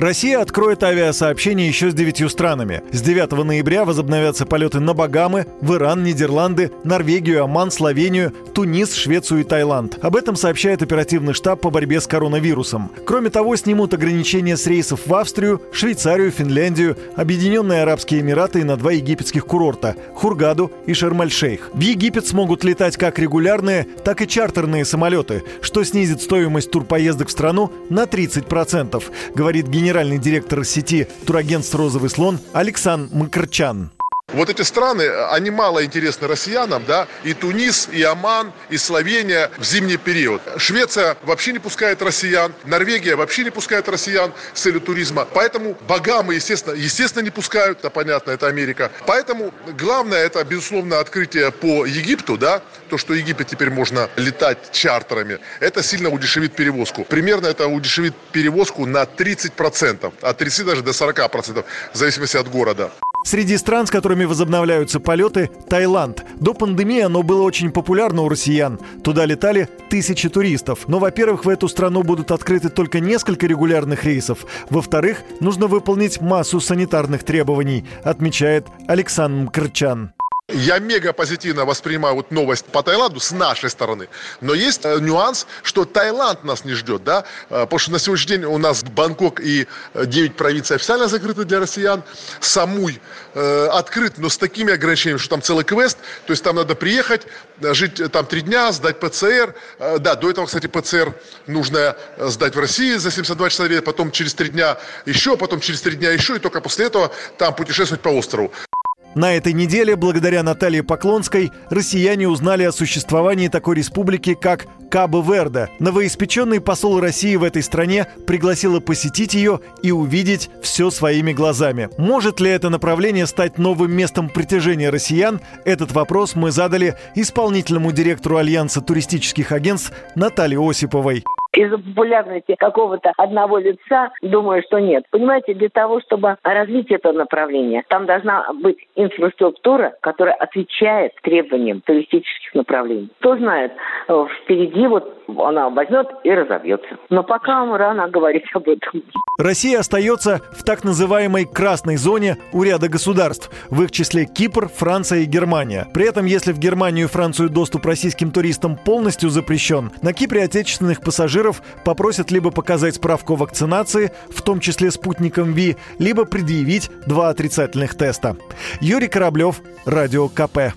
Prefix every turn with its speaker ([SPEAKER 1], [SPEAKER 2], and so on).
[SPEAKER 1] Россия откроет авиасообщение еще с девятью странами. С 9 ноября возобновятся полеты на Багамы, в Иран, Нидерланды, Норвегию, Оман, Словению, Тунис, Швецию и Таиланд. Об этом сообщает оперативный штаб по борьбе с коронавирусом. Кроме того, снимут ограничения с рейсов в Австрию, Швейцарию, Финляндию, Объединенные Арабские Эмираты и на два египетских курорта – Хургаду и Шарм-эль-Шейх. В Египет смогут летать как регулярные, так и чартерные самолеты, что снизит стоимость турпоездок в страну на 30%, говорит генеральный генеральный директор сети турагентств «Розовый слон» Александр Макарчан.
[SPEAKER 2] Вот эти страны, они мало интересны россиянам, да, и Тунис, и Оман, и Словения в зимний период. Швеция вообще не пускает россиян, Норвегия вообще не пускает россиян с целью туризма. Поэтому Багамы, естественно, естественно не пускают, это понятно, это Америка. Поэтому главное, это, безусловно, открытие по Египту, да, то, что Египет теперь можно летать чартерами, это сильно удешевит перевозку. Примерно это удешевит перевозку на 30%, от 30 даже до 40%, в зависимости от города.
[SPEAKER 1] Среди стран, с которыми возобновляются полеты, Таиланд. До пандемии оно было очень популярно у россиян. Туда летали тысячи туристов. Но, во-первых, в эту страну будут открыты только несколько регулярных рейсов. Во-вторых, нужно выполнить массу санитарных требований, отмечает Александр Мкрчан.
[SPEAKER 2] Я мега позитивно воспринимаю вот новость по Таиланду с нашей стороны. Но есть э, нюанс, что Таиланд нас не ждет, да, э, потому что на сегодняшний день у нас Бангкок и 9 э, провинций официально закрыты для россиян. Самуй э, открыт, но с такими ограничениями, что там целый квест, то есть там надо приехать, жить там три дня, сдать ПЦР. Э, да, до этого, кстати, ПЦР нужно сдать в России за 72 часа, потом через три дня еще, потом через три дня еще, и только после этого там путешествовать по острову.
[SPEAKER 1] На этой неделе, благодаря Наталье Поклонской, россияне узнали о существовании такой республики, как Кабо-Верде. Новоиспеченный посол России в этой стране пригласила посетить ее и увидеть все своими глазами. Может ли это направление стать новым местом притяжения россиян? Этот вопрос мы задали исполнительному директору Альянса туристических агентств Наталье Осиповой
[SPEAKER 3] из-за популярности какого-то одного лица, думаю, что нет. Понимаете, для того, чтобы развить это направление, там должна быть инфраструктура, которая отвечает требованиям туристических направлений. Кто знает, впереди вот она возьмет и разобьется. Но пока рано говорить об этом.
[SPEAKER 1] Россия остается в так называемой красной зоне у ряда государств, в их числе Кипр, Франция и Германия. При этом, если в Германию и Францию доступ российским туристам полностью запрещен, на Кипре отечественных пассажиров попросят либо показать справку о вакцинации, в том числе спутником ВИ, либо предъявить два отрицательных теста. Юрий Кораблев, Радио КП.